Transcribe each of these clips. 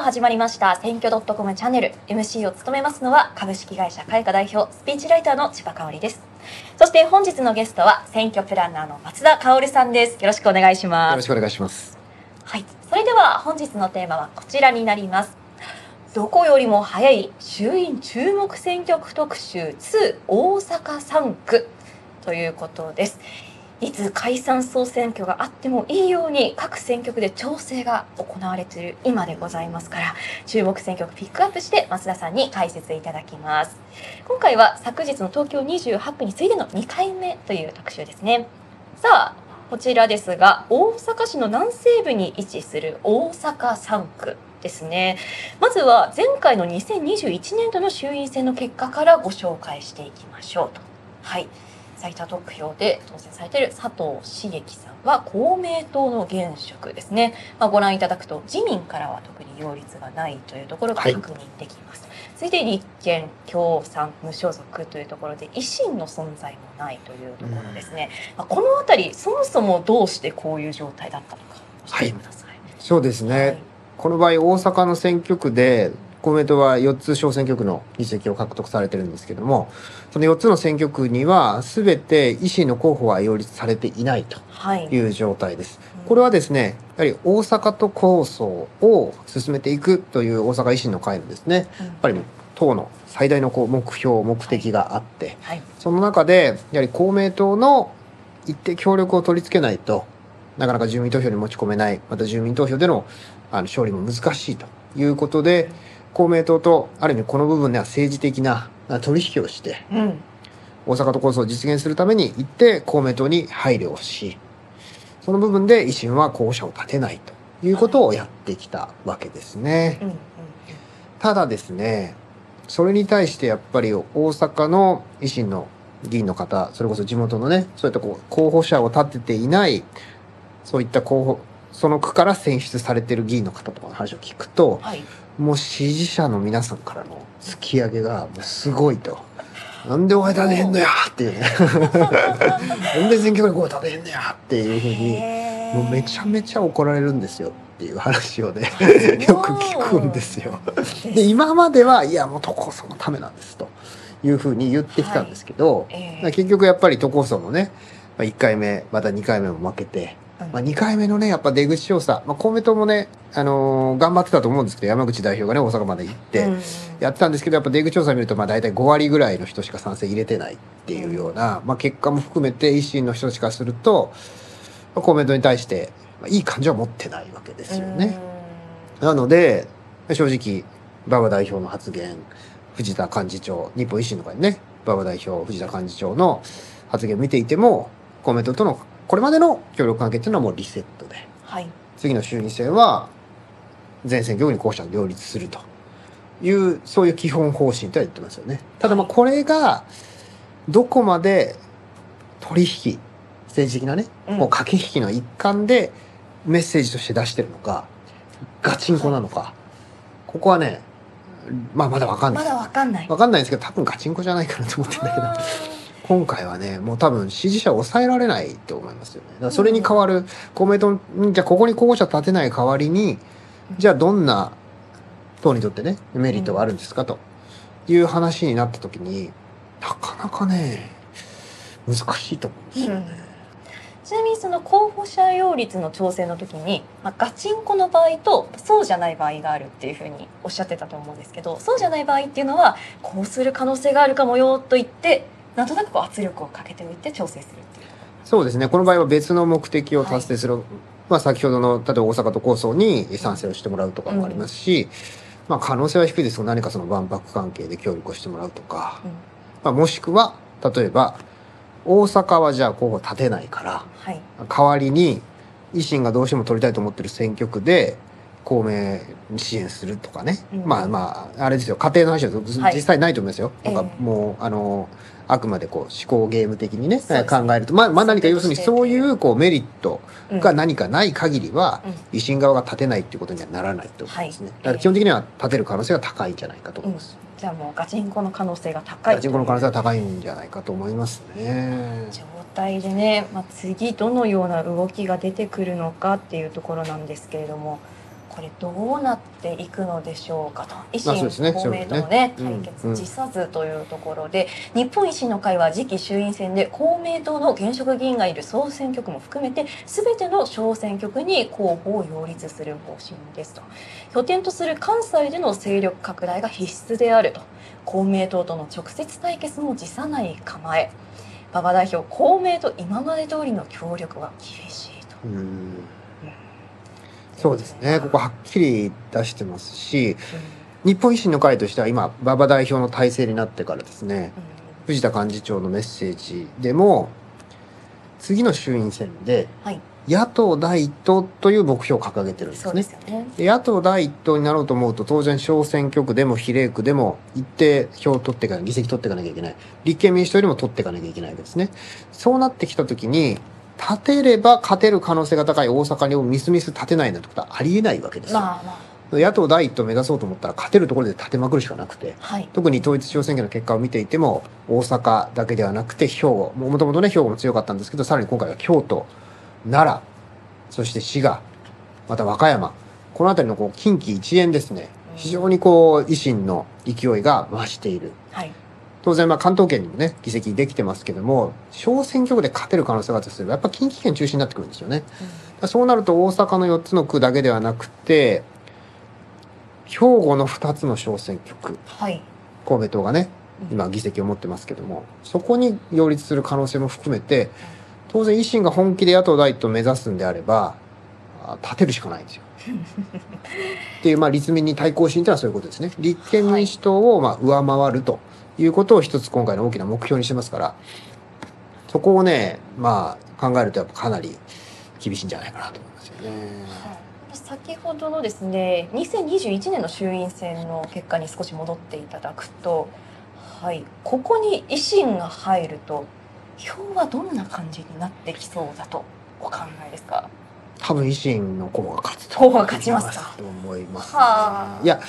さあ始まりました。選挙 .com チャンネル。MC を務めますのは株式会社開花代表スピーチライターの千葉香織です。そして本日のゲストは選挙プランナーの松田香織さんです。よろしくお願いします。よろしくお願いします。はい。それでは本日のテーマはこちらになります。どこよりも早い衆院注目選挙区特集2大阪3区ということですいつ解散総選挙があってもいいように各選挙区で調整が行われている今でございますから注目選挙区ピックアップして増田さんに解説いただきます。今回は昨日の東京28区に次いでの2回目という特集ですね。さあこちらですが大阪市の南西部に位置する大阪3区ですね。まずは前回の2021年度の衆院選の結果からご紹介していきましょうと。はい。最多得票で当選されている佐藤茂樹さんは公明党の現職ですね、まあ、ご覧いただくと自民からは特に擁立がないというところが確認できます、はい、続いて立憲共産無所属というところで維新の存在もないというところですね、まあ、この辺りそもそもどうしてこういう状態だったのか教えてください、はい、そうですね、はい、この場合大阪の選挙区で公明党は4つ小選挙区の議席を獲得されてるんですけどもその4つの選挙区には全て維新の候補は擁立されていないとい。う状態です。はい、これはですねやはり大阪都構想を進めていくという大阪維新の会のですね、やっぱり党の最大のこう目標目的があって、はい。はい、その中でやはり公明党の一定協力を取り付けないとなかなか住民投票に持ち込めないまた住民投票でのあの勝利も難しいということで、公明党とある意味この部分では政治的な取引をして、うん、大阪都構想を実現するために行って公明党に配慮をしその部分で維新は候補者を立てないということをやってきたわけですね。うんうん、ただですねそれに対してやっぱり大阪の維新の議員の方それこそ地元のねそういったこう候補者を立てていないそういった候補その区から選出されてる議員の方とかの話を聞くと、はい、もう支持者の皆さんからの突き上げがもうすごいと。なんでお前立てへんのやっていうね。なんで選挙でこう立てへんのやっていうふうに、もうめちゃめちゃ怒られるんですよっていう話をね、よく聞くんですよ。で、今までは、いや、もう都構想のためなんですというふうに言ってきたんですけど、はいえー、結局やっぱり都構想のね、1回目、また2回目も負けて、まあ、2回目のね、やっぱ出口調査、まあ、公明党もね、あのー、頑張ってたと思うんですけど、山口代表がね、大阪まで行って、やってたんですけど、やっぱ出口調査見ると、まあ、大体5割ぐらいの人しか賛成入れてないっていうような、まあ、結果も含めて、維新の人たちからすると、まあ、公明党に対して、まあ、いい感情は持ってないわけですよね。なので、正直、馬場代表の発言、藤田幹事長、日本維新の会ね、馬場代表、藤田幹事長の発言を見ていても、公明党とのこれまでの協力関係っていうのはもうリセットで、はい、次の衆院選は全選挙区に候補者を両立するというそういう基本方針とは言ってますよね。ただまあこれがどこまで取引政治的なね、うん、もう駆け引きの一環でメッセージとして出してるのかガチンコなのか、はい、ここはねまあまだわかんない。まだわかんない。わかんないんですけど多分ガチンコじゃないかなと思ってんだけど。今回はねもう多分支持者を抑えられないと思いますよね。だそれに代わる公明党じゃあここに候補者立てない代わりにじゃあどんな党にとってねメリットがあるんですか？という話になった時になかなかね難しいと思うんですよね。うん。ちなみにその候補者擁立の調整の時に、まあ、ガチンコの場合とそうじゃない場合があるっていうふうにおっしゃってたと思うんですけどそうじゃない場合っていうのはこうする可能性があるかもよと言ってなんとなくこう圧力をかけておいて調整するっていう。そうですね。この場合は別の目的を達成する、はい、まあ、先ほどの例えば大阪都構想に賛成をしてもらうとかもありますし、うん、まあ、可能性は低いですが何かその万博関係で協力をしてもらうとか、うん、まあ、もしくは例えば大阪はじゃあ候補立てないから、はい、代わりに維新がどうしても取りたいと思ってる選挙区で公明に支援するとかね、うん、まあまああれですよ。家庭の話は実際ないと思いますよ、はい、なんかもうあのあくまでこう思考ゲーム的にね、ね、考えると、まあ、まあ何か要するにそういうこうメリットが何かない限りは、維新側が立てないっていうことにはならないと思いますね、だから基本的には立てる可能性が高いんじゃないかと思います、うん、じゃあもうガチンコの可能性が高いガチンコの可能性が高いんじゃないかと思いますね。状態でね、まあ、次どのような動きが出てくるのかっていうところなんですけれどもここれどうなっていくのでしょうかと。維新、公明党のねね対決うん。うん辞さずというところで、日本維新の会は次期衆院選で公明党の現職議員がいる総選挙区も含めて全ての小選挙区に候補を擁立する方針ですと。拠点とする関西での勢力拡大が必須であると。公明党との直接対決も辞さない構え。馬場代表公明と今まで通りの協力は厳しいと。うんそうですね。ここはっきり出してますし日本維新の会としては今馬場代表の体制になってからですね藤田幹事長のメッセージでも次の衆院選ではい。野党第一党という目標を掲げてるんですね。でね。で野党第一党になろうと思うと当然小選挙区でも比例区でも一定票を取っていかない議席取っていかなきゃいけない。立憲民主党よりも取っていかなきゃいけないわけですね。そうなってきた時に立てれば勝てる可能性が高い大阪にもみすみす立てないなんてことはありえないわけですよ、まあまあ。野党第一党を目指そうと思ったら勝てるところで立てまくるしかなくてはい。特に統一地方選挙の結果を見ていても大阪だけではなくて兵庫もともとね兵庫も強かったんですけどさらに今回は京都奈良そして滋賀また和歌山この辺りのこう近畿一円ですね。うん。非常にこう維新の勢いが増している。はい。当然まあ関東圏にもね議席できてますけども小選挙区で勝てる可能性があるとすればやっぱ近畿圏中心になってくるんですよねそうなると大阪の4つの区だけではなくて兵庫の2つの小選挙区はい。神戸党がね今議席を持ってますけどもそこに擁立する可能性も含めて当然維新が本気で野党第一党を目指すんであればあ立てるしかないんですよ。っていうまあ立民に対抗心というのはそういうことですね。立憲民主党をまあ上回るということを一つ今回の大きな目標にしてますからそこをねまあ考えるとやっぱかなり厳しいんじゃないかなと思いますよね。先ほどのですね2021年の衆院選の結果に少し戻っていただくと、はい、ここに維新が入ると票はどんな感じになってきそうだとお考えですか？多分維新の候補が勝つと候補が勝ちますか。と思います、はあ。いや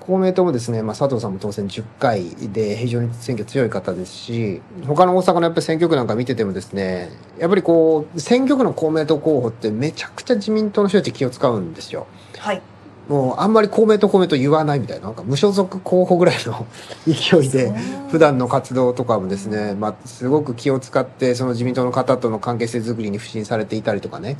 公明党もですね、まあ、佐藤さんも当選10回で非常に選挙強い方ですし他の大阪のやっぱり選挙区なんか見ててもですねやっぱりこう選挙区の公明党候補ってめちゃくちゃ自民党の人たち気を使うんですよ。はい。もうあんまり公明党公明党言わないみたいななんか無所属候補ぐらいの 勢いで普段の活動とかもですね、まあ、すごく気を使ってその自民党の方との関係性づくりに不信されていたりとかね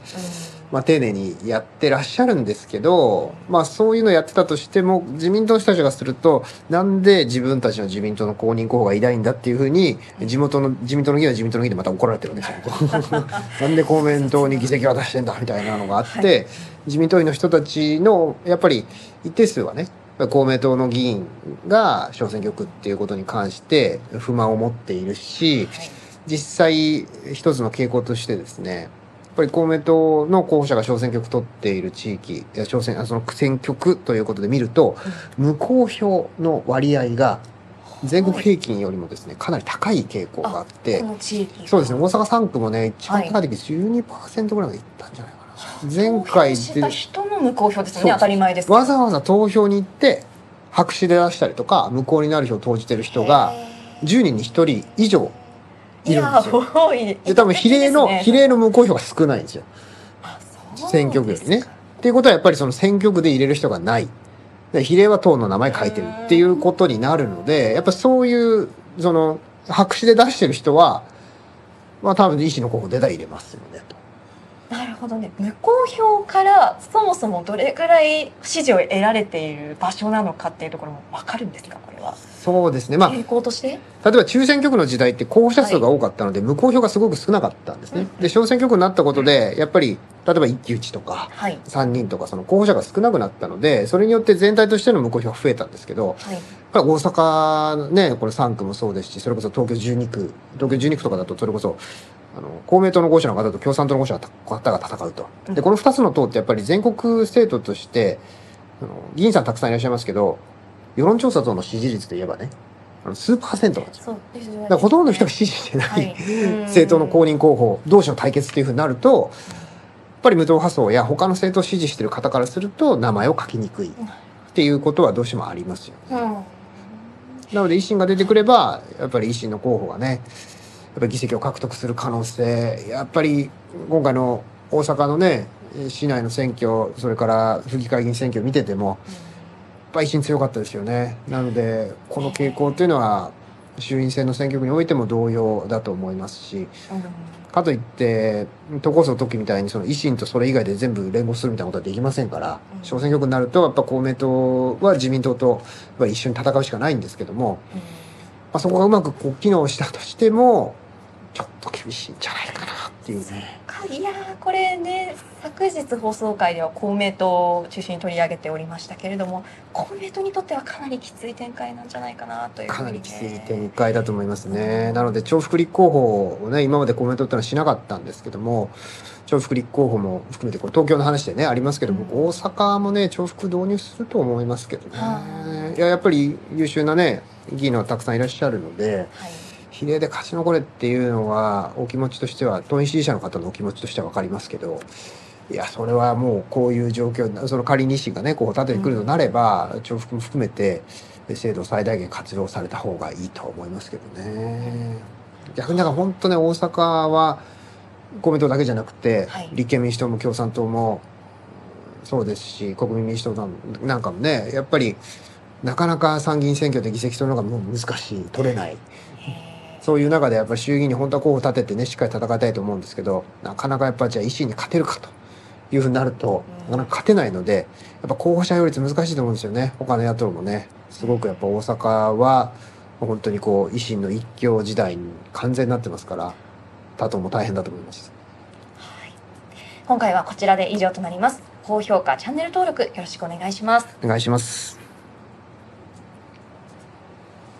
まあ、丁寧にやってらっしゃるんですけど、まあ、そういうのやってたとしても自民党の人たちがするとなんで自分たちの自民党の公認候補がいないんだっていうふうに地元の自民党の議員は自民党の議員でまた怒られてるんですよ。なんで公明党に議席渡してんだみたいなのがあって、自民党員の人たちのやっぱり一定数はね公明党の議員が小選挙区っていうことに関して不満を持っているし実際一つの傾向としてですねぱり公明党の候補者が小選挙区取っている地域小選あその選挙区ということで見ると無効票の割合が全国平均よりもですねかなり高い傾向があってそうですね大阪3区もね一番高い時12%ぐらいまでいったんじゃないかな、前回で人の無効票ですね当たり前ですわざわざ投票に行って白紙で出したりとか無効になる票を投じてる人が10人に1人以上いるんですよ。多いで多分比例の、ね比例の無効票が少ないんですよ。選挙区よりねですかっていうことはやっぱりその選挙区で入れる人がない。で比例は党の名前書いてるっていうことになるので、やっぱそういう、その、白紙で出してる人は、まあ多分維新の候補出たら入れますよね、と。なるほどね。無効票からそもそもどれくらい支持を得られている場所なのかっていうところも分かるんですかこれは。そうですね。まあ、傾向として？例えば中選挙区の時代って候補者数が多かったので、無効票がすごく少なかったんですね。で、小選挙区になったことで、やっぱり、例えば一騎打ちとか、はい。3人とかその候補者が少なくなったので、それによって全体としての無効票が増えたんですけど、はい。大阪ね、これ3区もそうですし、それこそ東京12区、東京12区とかだと、それこそ、あの、公明党の候補者の方と共産党の候補者の方が戦うと。で、この2つの党ってやっぱり全国政党として、あの議員さんたくさんいらっしゃいますけど、世論調査との支持率で言えばね、あのスーパーセントなんですよ。そうですよねだからほとんどの人が支持してない、はい政党の公認候補同士の対決っていうふうになると、やっぱり無党派層や他の政党を支持している方からすると名前を書きにくいっていうことはどうしてもありますよね。うんなので維新が出てくれば、やっぱり維新の候補がね、ぱり議席を獲得する可能性、やっぱり今回の大阪のね、市内の選挙それから府議会議員選挙を見ててもやっぱり維新強かったですよね。なのでこの傾向っていうのは衆院選の選挙区においても同様だと思いますしかといって都構想の時みたいにその維新とそれ以外で全部連合するみたいなことはできませんから小選挙区になるとやっぱ公明党は自民党と一緒に戦うしかないんですけども、まあ、そこがうまくこう機能したとしてもちょっと厳しいんじゃないかなっていうね。いやこれね昨日放送回では公明党を中心に取り上げておりましたけれども公明党にとってはかなりきつい展開なんじゃないかなという、ね、かなりきつい展開だと思いますね。なので重複立候補をね今まで公明党ってのはしなかったんですけども重複立候補も含めてこれ東京の話でねありますけども、うん大阪もね重複導入すると思いますけどねいややっぱり優秀なね議員のたくさんいらっしゃるのではい比例で勝ち残れっていうのはお気持ちとしては党員支持者の方のお気持ちとしては分かりますけどいやそれはもうこういう状況その仮に維新がねこう立ててくるとなれば、重複も含めて制度を最大限活用された方がいいと思いますけどね。逆にだから本当ね大阪は公明党だけじゃなくて、はい。立憲民主党も共産党もそうですし国民民主党なんかもねやっぱりなかなか参議院選挙で議席取るのがもう難しい取れないそういう中でやっぱり衆議院に本当は候補立ててねしっかり戦いたいと思うんですけどなかなかやっぱじゃあ維新に勝てるかというふうになるとうんなかなか勝てないのでやっぱ候補者擁立難しいと思うんですよね。他の野党もね。すごくやっぱ大阪は本当にこう維新の一強時代に完全になってますから他党も大変だと思います。はい。今回はこちらで以上となります。高評価チャンネル登録よろしくお願いします。お願いします